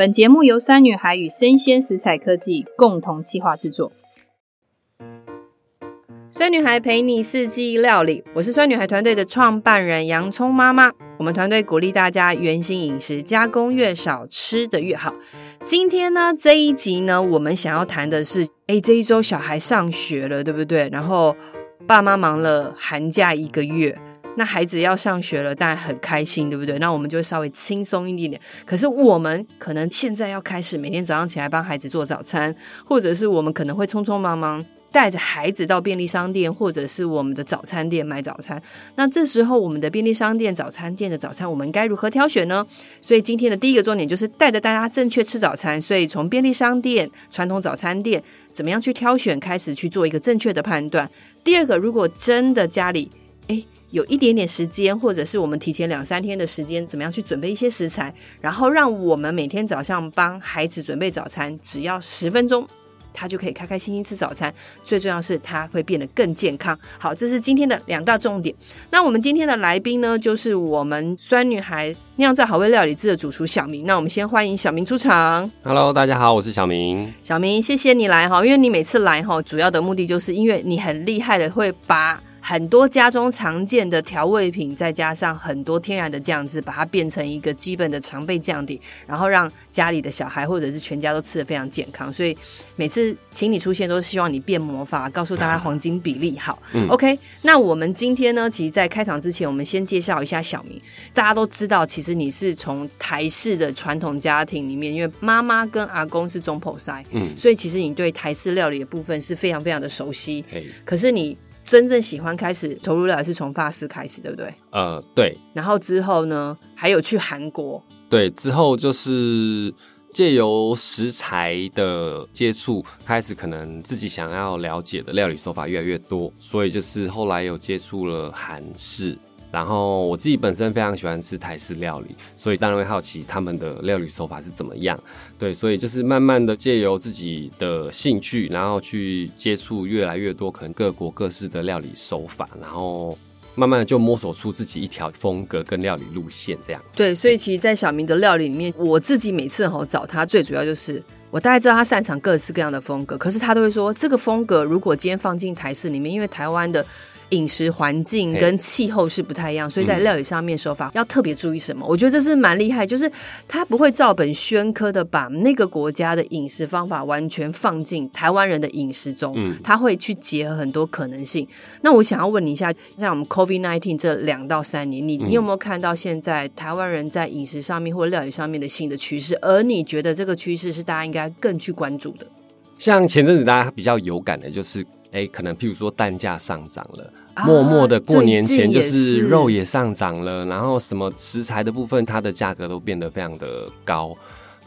本节目由酸女孩与生鲜食材科技共同企划制作。酸女孩陪你四季料理，我是酸女孩团队的创办人洋葱妈妈。我们团队鼓励大家原型饮食，加工越少，吃得越好。今天呢，这一集呢，我们想要谈的是，哎，这一周小孩上学了，对不对？然后爸妈忙了寒假一个月，那孩子要上学了，当然很开心，对不对？那我们就稍微轻松一点点。可是我们可能现在要开始每天早上起来帮孩子做早餐，或者是我们可能会匆匆忙忙。带着孩子到便利商店或者是我们的早餐店买早餐，那这时候我们的便利商店、早餐店的早餐，我们该如何挑选呢？所以今天的第一个重点就是带着大家正确吃早餐。所以从便利商店、传统早餐店怎么样去挑选，开始去做一个正确的判断。第二个，如果真的家里诶有一点点时间，或者是我们提前两三天的时间，怎么样去准备一些食材，然后让我们每天早上帮孩子准备早餐，只要十分钟。他就可以开开心心吃早餐，最重要是他会变得更健康。好，这是今天的两大重点。那我们今天的来宾呢，就是我们酸女孩酿造好味料理制的主厨小明。那我们先欢迎小明出场。Hello，大家好，我是小明。小明，谢谢你来哈，因为你每次来哈，主要的目的就是因为你很厉害的会把。很多家中常见的调味品，再加上很多天然的酱汁，把它变成一个基本的常备酱底，然后让家里的小孩或者是全家都吃的非常健康。所以每次请你出现，都是希望你变魔法，告诉大家黄金比例好。嗯，OK。那我们今天呢，其实，在开场之前，我们先介绍一下小明。大家都知道，其实你是从台式的传统家庭里面，因为妈妈跟阿公是总铺师，嗯，所以其实你对台式料理的部分是非常非常的熟悉。可是你。真正喜欢开始投入料理是从法式开始，对不对？呃，对。然后之后呢，还有去韩国。对，之后就是借由食材的接触，开始可能自己想要了解的料理手法越来越多，所以就是后来有接触了韩式。然后我自己本身非常喜欢吃台式料理，所以当然会好奇他们的料理手法是怎么样。对，所以就是慢慢的借由自己的兴趣，然后去接触越来越多可能各国各式的料理手法，然后慢慢的就摸索出自己一条风格跟料理路线这样。对，所以其实，在小明的料理里面，我自己每次吼找他，最主要就是我大概知道他擅长各式各样的风格，可是他都会说这个风格如果今天放进台式里面，因为台湾的。饮食环境跟气候是不太一样，所以在料理上面手法要特别注意什么？我觉得这是蛮厉害，就是他不会照本宣科的把那个国家的饮食方法完全放进台湾人的饮食中，他会去结合很多可能性。那我想要问你一下，像我们 COVID nineteen 这两到三年，你你有没有看到现在台湾人在饮食上面或料理上面的新的趋势？而你觉得这个趋势是大家应该更去关注的？像前阵子大家比较有感的就是，哎，可能譬如说蛋价上涨了。默默的过年前就是肉也上涨了，然后什么食材的部分，它的价格都变得非常的高。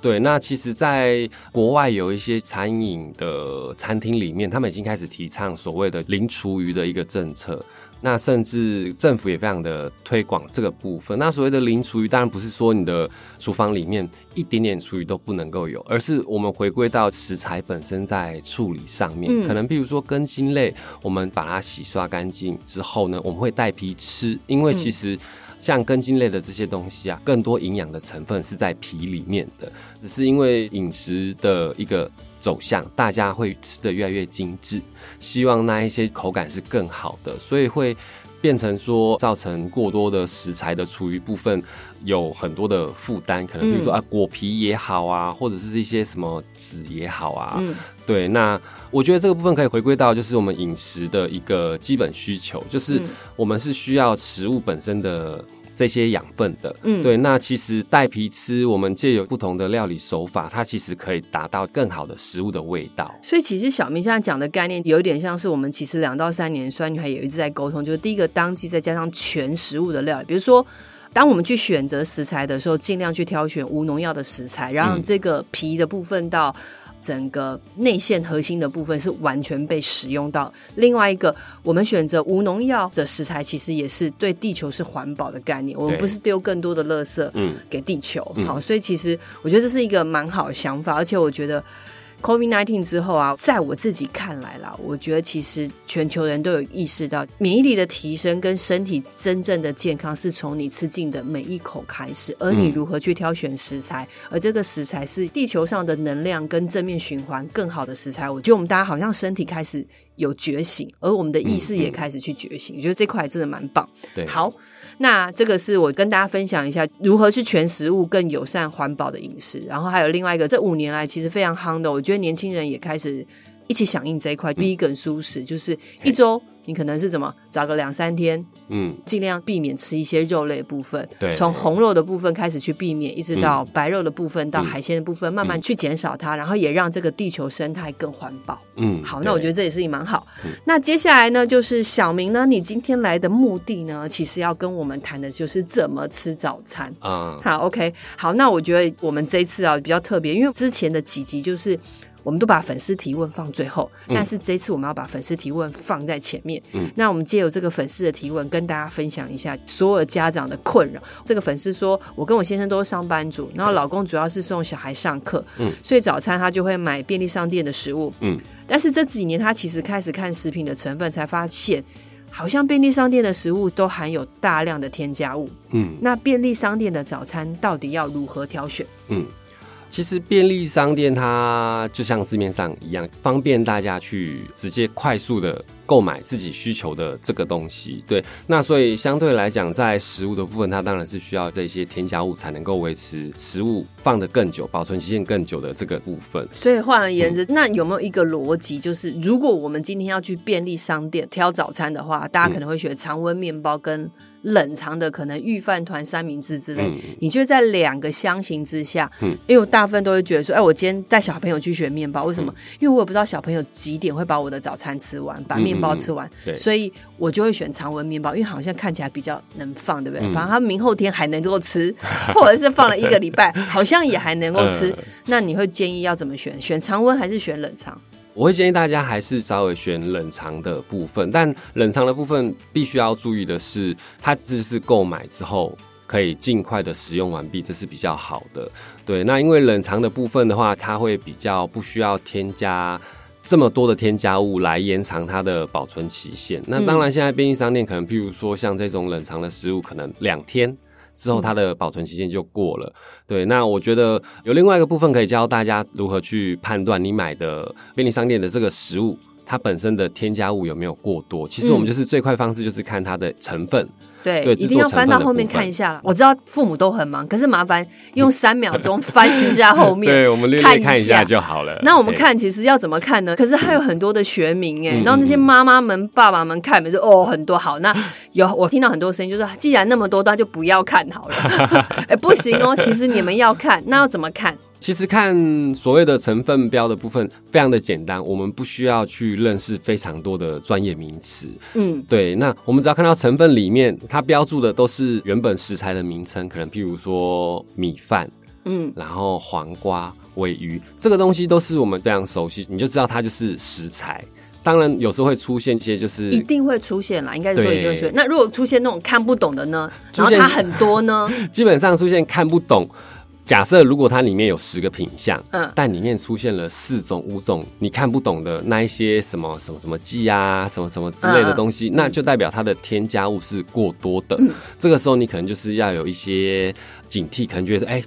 对，那其实，在国外有一些餐饮的餐厅里面，他们已经开始提倡所谓的零厨余的一个政策。那甚至政府也非常的推广这个部分。那所谓的零厨余，当然不是说你的厨房里面一点点厨余都不能够有，而是我们回归到食材本身在处理上面。嗯、可能譬如说根茎类，我们把它洗刷干净之后呢，我们会带皮吃，因为其实像根茎类的这些东西啊，更多营养的成分是在皮里面的，只是因为饮食的一个。走向大家会吃的越来越精致，希望那一些口感是更好的，所以会变成说造成过多的食材的厨余部分有很多的负担，可能比如说啊果皮也好啊，或者是一些什么籽也好啊，嗯，对，那我觉得这个部分可以回归到就是我们饮食的一个基本需求，就是我们是需要食物本身的。这些养分的，嗯，对，那其实带皮吃，我们借有不同的料理手法，它其实可以达到更好的食物的味道。所以，其实小明现在讲的概念，有一点像是我们其实两到三年酸女孩也一直在沟通，就是第一个当季，再加上全食物的料理，比如说，当我们去选择食材的时候，尽量去挑选无农药的食材，让这个皮的部分到。整个内线核心的部分是完全被使用到。另外一个，我们选择无农药的食材，其实也是对地球是环保的概念。我们不是丢更多的垃圾给地球。好，所以其实我觉得这是一个蛮好的想法，而且我觉得 COVID-19 之后啊，在我自己看来啦，我觉得其实全球人都有意识到，免疫力的提升跟身体真正的健康是从你吃进的每一口开始，而你如何去挑选食材，嗯、而这个食材是地球上的能量跟正面循环更好的食材。我觉得我们大家好像身体开始有觉醒，而我们的意识也开始去觉醒。我、觉得这块真的蛮棒。对，好。那这个是我跟大家分享一下如何去全食物更友善环保的饮食，然后还有另外一个，这五年来其实非常夯的，我觉得年轻人也开始一起响应这一块，vegan 素食，就是一周。你可能是怎么找个两三天，嗯，尽量避免吃一些肉类的部分，对，从红肉的部分开始去避免，一直到白肉的部分，嗯、到海鲜的部分，慢慢去减少它，然后也让这个地球生态更环保。嗯，好，那我觉得这也是蛮好。那接下来呢，就是小明呢，你今天来的目的呢，其实要跟我们谈的就是怎么吃早餐啊。好，OK，好，那我觉得我们这一次啊比较特别，因为之前的几集就是。我们都把粉丝提问放最后，但是这次我们要把粉丝提问放在前面。嗯，那我们借由这个粉丝的提问，跟大家分享一下所有家长的困扰。这个粉丝说：“我跟我先生都是上班族，然后老公主要是送小孩上课，嗯，所以早餐他就会买便利商店的食物，嗯，但是这几年他其实开始看食品的成分，才发现好像便利商店的食物都含有大量的添加物，嗯，那便利商店的早餐到底要如何挑选？嗯。”其实便利商店它就像字面上一样，方便大家去直接快速的购买自己需求的这个东西。对，那所以相对来讲，在食物的部分，它当然是需要这些添加物才能够维持食物放得更久、保存期限更久的这个部分。所以换而言之，那有没有一个逻辑，就是如果我们今天要去便利商店挑早餐的话，大家可能会选常温面包跟。冷藏的可能御饭团、三明治之类，嗯、你就在两个相形之下，嗯、因为我大部分都会觉得说，哎，我今天带小朋友去选面包，为什么？嗯、因为我也不知道小朋友几点会把我的早餐吃完，把面包吃完，所以我就会选常温面包，因为好像看起来比较能放，对不对？嗯、反正他明后天还能够吃，或者是放了一个礼拜，好像也还能够吃。呃、那你会建议要怎么选？选常温还是选冷藏？我会建议大家还是稍微选冷藏的部分，但冷藏的部分必须要注意的是，它只是购买之后可以尽快的使用完毕，这是比较好的。对，那因为冷藏的部分的话，它会比较不需要添加这么多的添加物来延长它的保存期限。那当然，现在便利商店可能，譬如说像这种冷藏的食物，可能两天。之后，它的保存期限就过了。对，那我觉得有另外一个部分可以教大家如何去判断你买的便利商店的这个食物，它本身的添加物有没有过多。其实我们就是最快方式，就是看它的成分。对，对一定要翻到后面看一下。我知道父母都很忙，可是麻烦用三秒钟翻一下后面，对，我们略略看一下就好了。那我们看其实要怎么看呢？可是还有很多的学名哎，然后那些妈妈们、爸爸们看，就哦很多好。那有我听到很多声音，就说既然那么多，那就不要看好了。哎，不行哦，其实你们要看，那要怎么看？其实看所谓的成分标的部分非常的简单，我们不需要去认识非常多的专业名词。嗯，对，那我们只要看到成分里面它标注的都是原本食材的名称，可能譬如说米饭，嗯，然后黄瓜、鮪鱼，这个东西都是我们非常熟悉，你就知道它就是食材。当然有时候会出现一些就是一定会出现啦，应该是说一定会出现。那如果出现那种看不懂的呢？然后它很多呢？基本上出现看不懂。假设如果它里面有十个品相，嗯，但里面出现了四种、五种你看不懂的那一些什么什么什么剂啊，什么什么之类的东西，嗯、那就代表它的添加物是过多的。嗯、这个时候你可能就是要有一些警惕，可能觉得哎。欸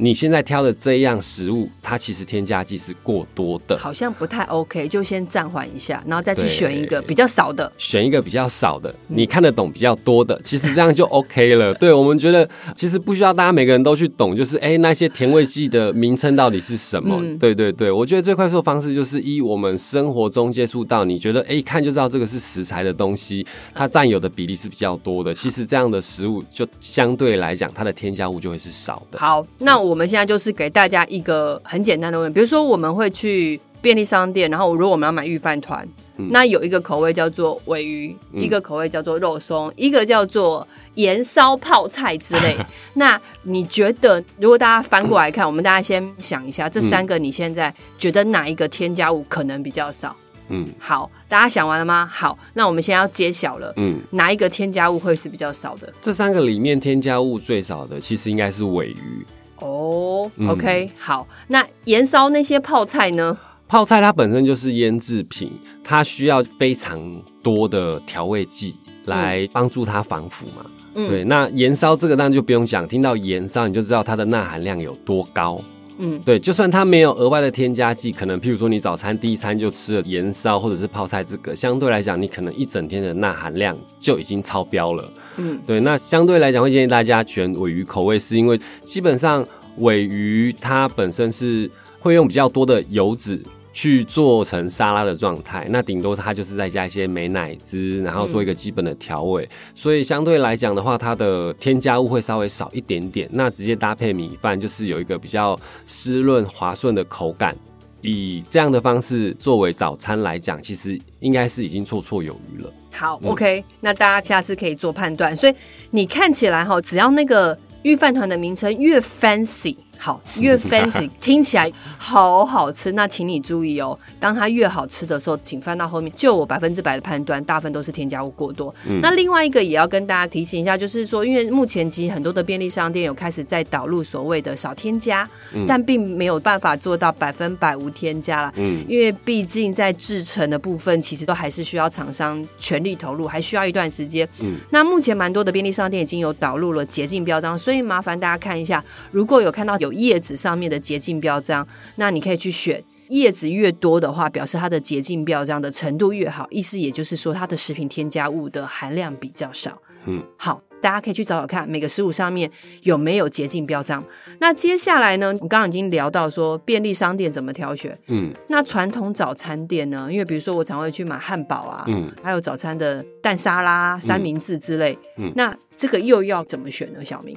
你现在挑的这样食物，它其实添加剂是过多的，好像不太 OK，就先暂缓一下，然后再去选一个比较少的，选一个比较少的，你看得懂比较多的，其实这样就 OK 了。对，我们觉得其实不需要大家每个人都去懂，就是哎、欸、那些甜味剂的名称到底是什么？嗯、对对对，我觉得最快速的方式就是一我们生活中接触到，你觉得哎、欸、一看就知道这个是食材的东西，它占有的比例是比较多的，其实这样的食物就相对来讲它的添加物就会是少的。好，那我。我们现在就是给大家一个很简单的问题，比如说我们会去便利商店，然后如果我们要买御饭团，嗯、那有一个口味叫做尾鱼，嗯、一个口味叫做肉松，一个叫做盐烧泡菜之类。那你觉得，如果大家翻过来看，嗯、我们大家先想一下，这三个你现在觉得哪一个添加物可能比较少？嗯，好，大家想完了吗？好，那我们现在要揭晓了。嗯，哪一个添加物会是比较少的？这三个里面添加物最少的，其实应该是尾鱼。哦、oh，OK，、嗯、好，那盐烧那些泡菜呢？泡菜它本身就是腌制品，它需要非常多的调味剂来帮助它防腐嘛。嗯、对，那盐烧这个当然就不用讲，听到盐烧你就知道它的钠含量有多高。嗯，对，就算它没有额外的添加剂，可能譬如说你早餐第一餐就吃了盐烧或者是泡菜这个，相对来讲你可能一整天的钠含量就已经超标了。嗯，对，那相对来讲会建议大家选尾鱼口味，是因为基本上尾鱼它本身是会用比较多的油脂。去做成沙拉的状态，那顶多它就是再加一些美乃滋，然后做一个基本的调味，嗯、所以相对来讲的话，它的添加物会稍微少一点点。那直接搭配米饭，就是有一个比较湿润滑顺的口感。以这样的方式作为早餐来讲，其实应该是已经绰绰有余了。好、嗯、，OK，那大家下次可以做判断。所以你看起来哈，只要那个御饭团的名称越 fancy。好，越 fancy 听起来好好吃，那请你注意哦。当它越好吃的时候，请翻到后面。就我百分之百的判断，大部分都是添加物过多。嗯、那另外一个也要跟大家提醒一下，就是说，因为目前其实很多的便利商店有开始在导入所谓的少添加，嗯、但并没有办法做到百分百无添加了。嗯，因为毕竟在制成的部分，其实都还是需要厂商全力投入，还需要一段时间。嗯，那目前蛮多的便利商店已经有导入了洁净标章，所以麻烦大家看一下，如果有看到有。叶子上面的洁净标章，那你可以去选叶子越多的话，表示它的洁净标章的程度越好，意思也就是说它的食品添加物的含量比较少。嗯，好，大家可以去找找看每个食物上面有没有洁净标章。那接下来呢，我刚刚已经聊到说便利商店怎么挑选。嗯，那传统早餐店呢？因为比如说我常会去买汉堡啊，嗯，还有早餐的蛋沙拉、三明治之类。嗯，那这个又要怎么选呢？小明？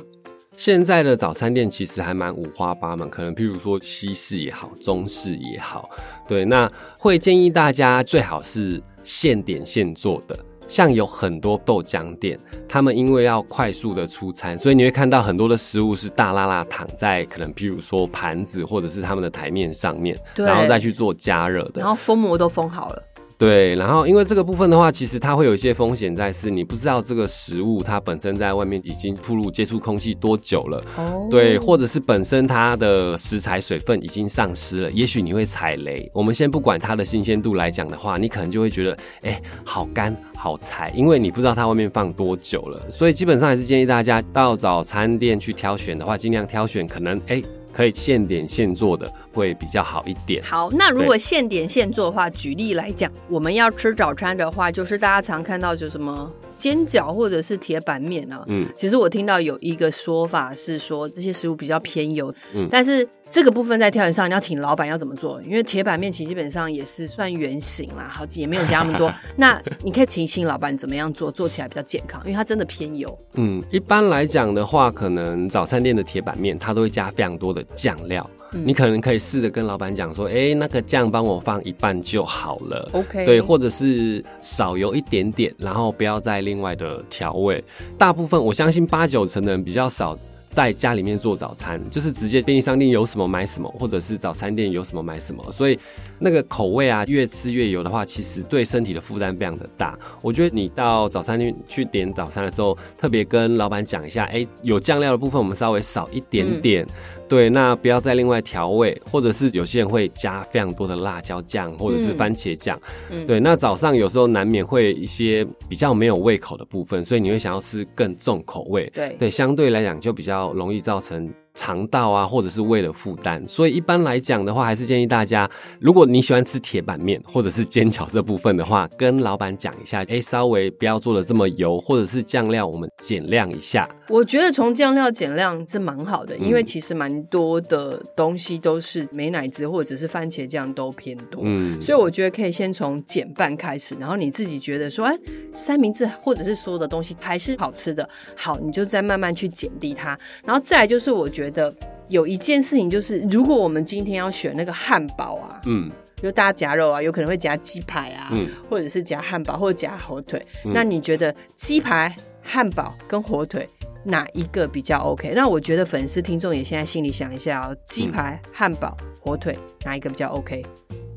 现在的早餐店其实还蛮五花八门，可能譬如说西式也好，中式也好，对，那会建议大家最好是现点现做的。像有很多豆浆店，他们因为要快速的出餐，所以你会看到很多的食物是大拉拉躺在可能譬如说盘子或者是他们的台面上面，对然后再去做加热的，然后封膜都封好了。对，然后因为这个部分的话，其实它会有一些风险在，是你不知道这个食物它本身在外面已经暴露接触空气多久了，哦，对，或者是本身它的食材水分已经丧失了，也许你会踩雷。我们先不管它的新鲜度来讲的话，你可能就会觉得，哎，好干好柴，因为你不知道它外面放多久了。所以基本上还是建议大家到早餐店去挑选的话，尽量挑选可能哎。可以现点现做的会比较好一点。好，那如果现点现做的话，对举例来讲，我们要吃早餐的话，就是大家常看到就什么煎饺或者是铁板面啊。嗯，其实我听到有一个说法是说这些食物比较偏油，嗯，但是。这个部分在挑选上，你要请老板要怎么做？因为铁板面其实基本上也是算圆形啦，好，也没有加那么多。那你可以请请老板怎么样做，做起来比较健康，因为它真的偏油。嗯，一般来讲的话，可能早餐店的铁板面它都会加非常多的酱料，嗯、你可能可以试着跟老板讲说，哎，那个酱帮我放一半就好了。OK，对，或者是少油一点点，然后不要再另外的调味。大部分我相信八九成的人比较少。在家里面做早餐，就是直接便利商店有什么买什么，或者是早餐店有什么买什么，所以那个口味啊，越吃越油的话，其实对身体的负担非常的大。我觉得你到早餐店去点早餐的时候，特别跟老板讲一下，哎、欸，有酱料的部分我们稍微少一点点。嗯对，那不要再另外调味，或者是有些人会加非常多的辣椒酱，或者是番茄酱。嗯，对，那早上有时候难免会一些比较没有胃口的部分，所以你会想要吃更重口味。对，对，相对来讲就比较容易造成。肠道啊，或者是为了负担，所以一般来讲的话，还是建议大家，如果你喜欢吃铁板面或者是煎饺这部分的话，跟老板讲一下，哎、欸，稍微不要做的这么油，或者是酱料我们减量一下。我觉得从酱料减量是蛮好的，因为其实蛮多的东西都是美乃滋或者是番茄酱都偏多，嗯，所以我觉得可以先从减半开始，然后你自己觉得说，哎、欸，三明治或者是所有的东西还是好吃的，好，你就再慢慢去减低它，然后再来就是我觉得。觉得有一件事情就是，如果我们今天要选那个汉堡啊，嗯，就大家夹肉啊，有可能会夹鸡排啊，嗯，或者是夹汉堡或者夹火腿。嗯，那你觉得鸡排、汉堡跟火腿哪一个比较 OK？那我觉得粉丝听众也现在心里想一下哦，鸡排、汉堡、火腿哪一个比较 OK？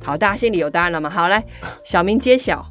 好，大家心里有答案了吗？好，来，小明揭晓。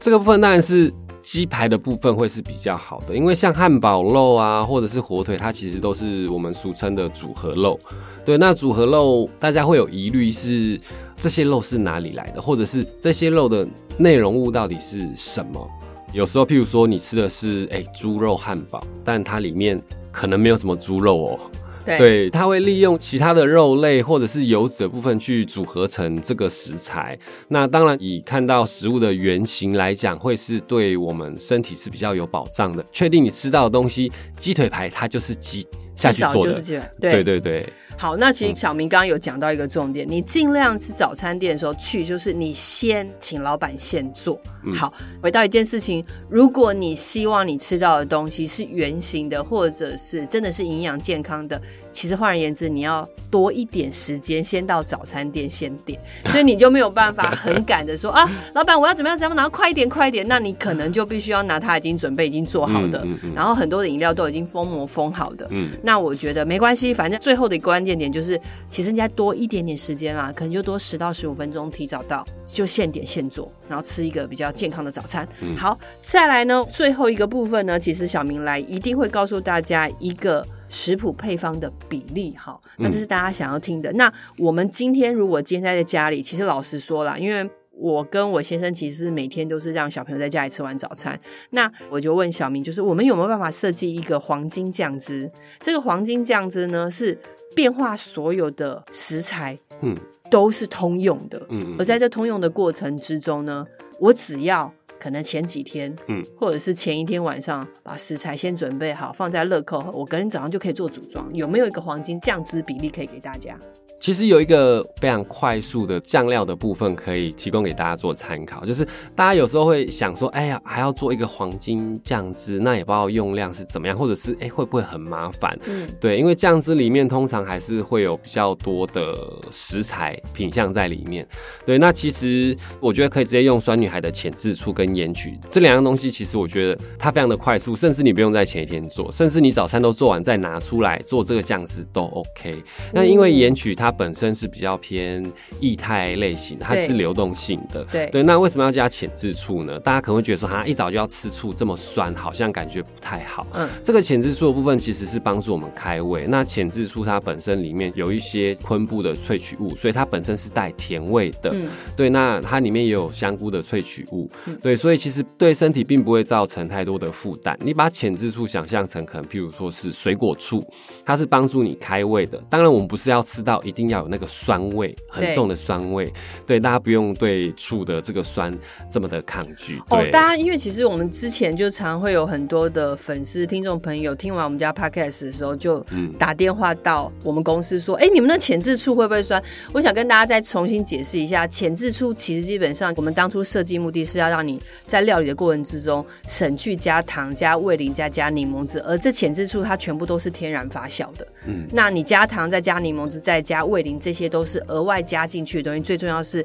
这个部分当然是。鸡排的部分会是比较好的，因为像汉堡肉啊，或者是火腿，它其实都是我们俗称的组合肉。对，那组合肉大家会有疑虑是这些肉是哪里来的，或者是这些肉的内容物到底是什么？有时候，譬如说你吃的是诶猪肉汉堡，但它里面可能没有什么猪肉哦。对，它会利用其他的肉类或者是油脂的部分去组合成这个食材。那当然，以看到食物的原型来讲，会是对我们身体是比较有保障的。确定你吃到的东西，鸡腿排它就是鸡下去做的，对对对。好，那其实小明刚刚有讲到一个重点，嗯、你尽量吃早餐店的时候去，就是你先请老板现做。嗯、好，回到一件事情，如果你希望你吃到的东西是圆形的，或者是真的是营养健康的，其实换而言之，你要多一点时间先到早餐店先点，所以你就没有办法很赶的说啊，老板我要怎么样怎么样，然后快一点快一点，那你可能就必须要拿他已经准备已经做好的，嗯嗯嗯、然后很多的饮料都已经封膜封好的。嗯，那我觉得没关系，反正最后的一关键点就是，其实你再多一点点时间啊，可能就多十到十五分钟提早到，就现点现做，然后吃一个比较健康的早餐。嗯、好，再来呢，最后一个部分呢，其实小明来一定会告诉大家一个。食谱配方的比例，哈，那这是大家想要听的。嗯、那我们今天如果今天在家里，其实老实说了，因为我跟我先生其实每天都是让小朋友在家里吃完早餐。那我就问小明，就是我们有没有办法设计一个黄金酱汁？这个黄金酱汁呢，是变化所有的食材，嗯，都是通用的，嗯，而在这通用的过程之中呢，我只要。可能前几天，嗯，或者是前一天晚上，把食材先准备好，放在乐扣，我隔天早上就可以做组装。有没有一个黄金酱汁比例可以给大家？其实有一个非常快速的酱料的部分可以提供给大家做参考，就是大家有时候会想说，哎呀，还要做一个黄金酱汁，那也不知道用量是怎么样，或者是哎会不会很麻烦？嗯，对，因为酱汁里面通常还是会有比较多的食材品相在里面。对，那其实我觉得可以直接用酸女孩的浅渍醋跟盐曲这两样东西，其实我觉得它非常的快速，甚至你不用在前一天做，甚至你早餐都做完再拿出来做这个酱汁都 OK。那因为盐曲它它本身是比较偏液态类型，它是流动性的。对对，那为什么要加浅渍醋呢？大家可能会觉得说，哈，一早就要吃醋，这么酸，好像感觉不太好。嗯，这个浅渍醋的部分其实是帮助我们开胃。那浅渍醋它本身里面有一些昆布的萃取物，所以它本身是带甜味的。嗯，对，那它里面也有香菇的萃取物。嗯，对，所以其实对身体并不会造成太多的负担。你把浅渍醋想象成可能，譬如说是水果醋，它是帮助你开胃的。当然，我们不是要吃到一。一定要有那个酸味，很重的酸味。对，对，大家不用对醋的这个酸这么的抗拒。哦，大家因为其实我们之前就常会有很多的粉丝、听众朋友听完我们家 podcast 的时候，就打电话到我们公司说：“哎、嗯，你们的浅渍醋会不会酸？”我想跟大家再重新解释一下，浅渍醋其实基本上我们当初设计目的是要让你在料理的过程之中省去加糖、加味淋、加加柠檬汁，而这浅渍醋它全部都是天然发酵的。嗯，那你加糖再加柠檬汁再加味淋这些都是额外加进去的东西，最重要是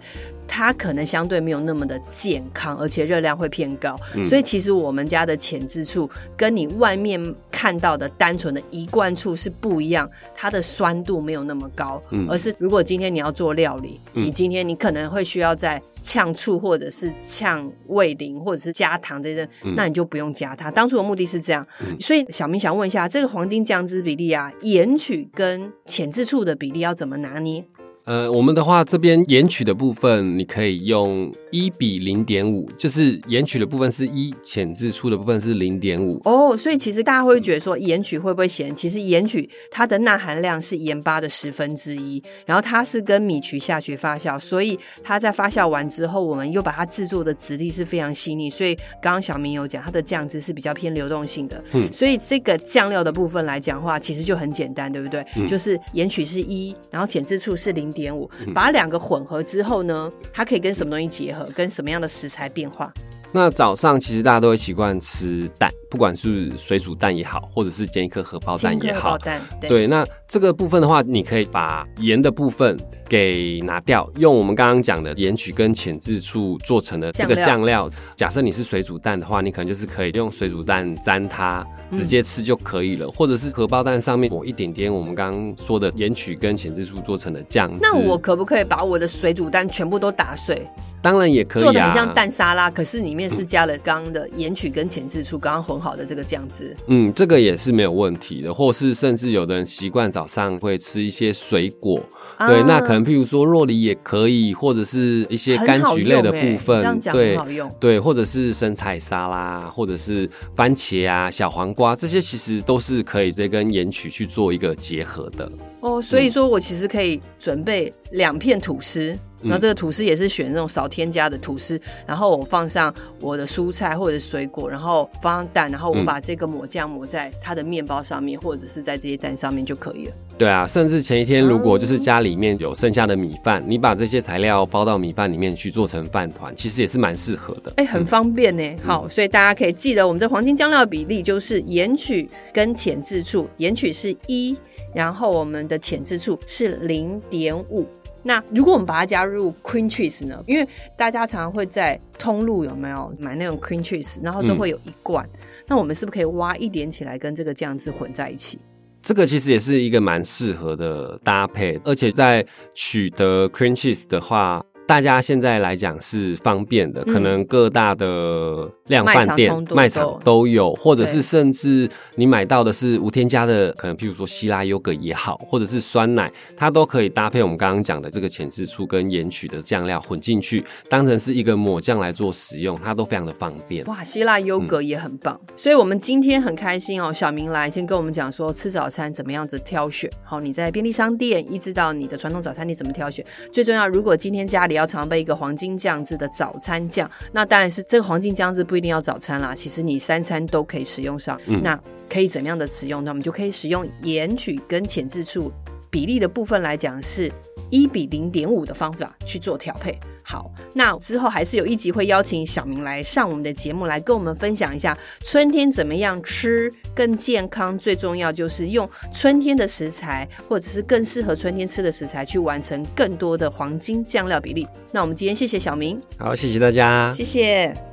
它可能相对没有那么的健康，而且热量会偏高。嗯、所以其实我们家的浅渍醋跟你外面看到的单纯的一罐醋是不一样，它的酸度没有那么高，嗯、而是如果今天你要做料理，嗯、你今天你可能会需要在呛醋或者是呛味淋或者是加糖这些，嗯、那你就不用加它。当初的目的是这样，嗯、所以小明想问一下，这个黄金酱汁比例啊，盐曲跟浅渍醋的比例要怎么拿捏？呃，我们的话这边盐曲的部分，你可以用一比零点五，就是盐曲的部分是一，浅渍醋的部分是零点五。哦，所以其实大家会觉得说盐曲会不会咸？其实盐曲它的钠含量是盐巴的十分之一，然后它是跟米曲下去发酵，所以它在发酵完之后，我们又把它制作的质地是非常细腻。所以刚刚小明有讲，它的酱汁是比较偏流动性的。嗯，所以这个酱料的部分来讲的话，其实就很简单，对不对？嗯，就是盐曲是一，然后浅渍醋是零。点五，把两个混合之后呢，它可以跟什么东西结合？跟什么样的食材变化？那早上其实大家都会习惯吃蛋，不管是水煮蛋也好，或者是煎一颗荷包蛋也好。蛋对，对。那这个部分的话，你可以把盐的部分给拿掉，用我们刚刚讲的盐曲跟浅渍醋做成的这个酱料。假设你是水煮蛋的话，你可能就是可以用水煮蛋沾它，直接吃就可以了。嗯、或者是荷包蛋上面抹一点点我们刚刚说的盐曲跟浅渍醋做成的酱。那我可不可以把我的水煮蛋全部都打碎？当然也可以、啊，做的很像蛋沙拉，可是里面是加了刚刚的盐曲跟前置醋，刚刚混好的这个酱汁。嗯，这个也是没有问题的，或是甚至有的人习惯早上会吃一些水果，啊、对，那可能譬如说若梨也可以，或者是一些柑橘类的部分，欸、这样讲很好用，对，对，或者是生菜沙拉，或者是番茄啊、小黄瓜这些，其实都是可以再跟盐曲去做一个结合的。哦，所以说我其实可以准备两片吐司。然后这个吐司也是选那种少添加的吐司，然后我放上我的蔬菜或者水果，然后放上蛋，然后我把这个抹酱抹在它的面包上面，或者是在这些蛋上面就可以了。对啊，甚至前一天如果就是家里面有剩下的米饭，你把这些材料包到米饭里面去做成饭团，其实也是蛮适合的。哎，很方便呢。好，所以大家可以记得我们这黄金酱料比例就是盐曲跟浅质醋，盐曲是一，然后我们的浅质醋是零点五。那如果我们把它加入 cream cheese 呢？因为大家常常会在通路有没有买那种 cream cheese，然后都会有一罐。嗯、那我们是不是可以挖一点起来，跟这个酱汁混在一起？这个其实也是一个蛮适合的搭配，而且在取得 cream cheese 的话。大家现在来讲是方便的，嗯、可能各大的量贩店、卖场都有，或者是甚至你买到的是无添加的，可能譬如说希腊优格也好，或者是酸奶，它都可以搭配我们刚刚讲的这个浅渍醋跟盐曲的酱料混进去，当成是一个抹酱来做使用，它都非常的方便。哇，希腊优格也很棒，嗯、所以我们今天很开心哦，小明来先跟我们讲说吃早餐怎么样子挑选。好，你在便利商店一直到你的传统早餐店怎么挑选，最重要，如果今天家里要要常备一个黄金酱汁的早餐酱，那当然是这个黄金酱汁不一定要早餐啦，其实你三餐都可以使用上。嗯、那可以怎么样的使用呢？我们就可以使用盐曲跟浅渍醋比例的部分来讲是。一比零点五的方法去做调配。好，那之后还是有一集会邀请小明来上我们的节目，来跟我们分享一下春天怎么样吃更健康。最重要就是用春天的食材，或者是更适合春天吃的食材，去完成更多的黄金酱料比例。那我们今天谢谢小明，好，谢谢大家，谢谢。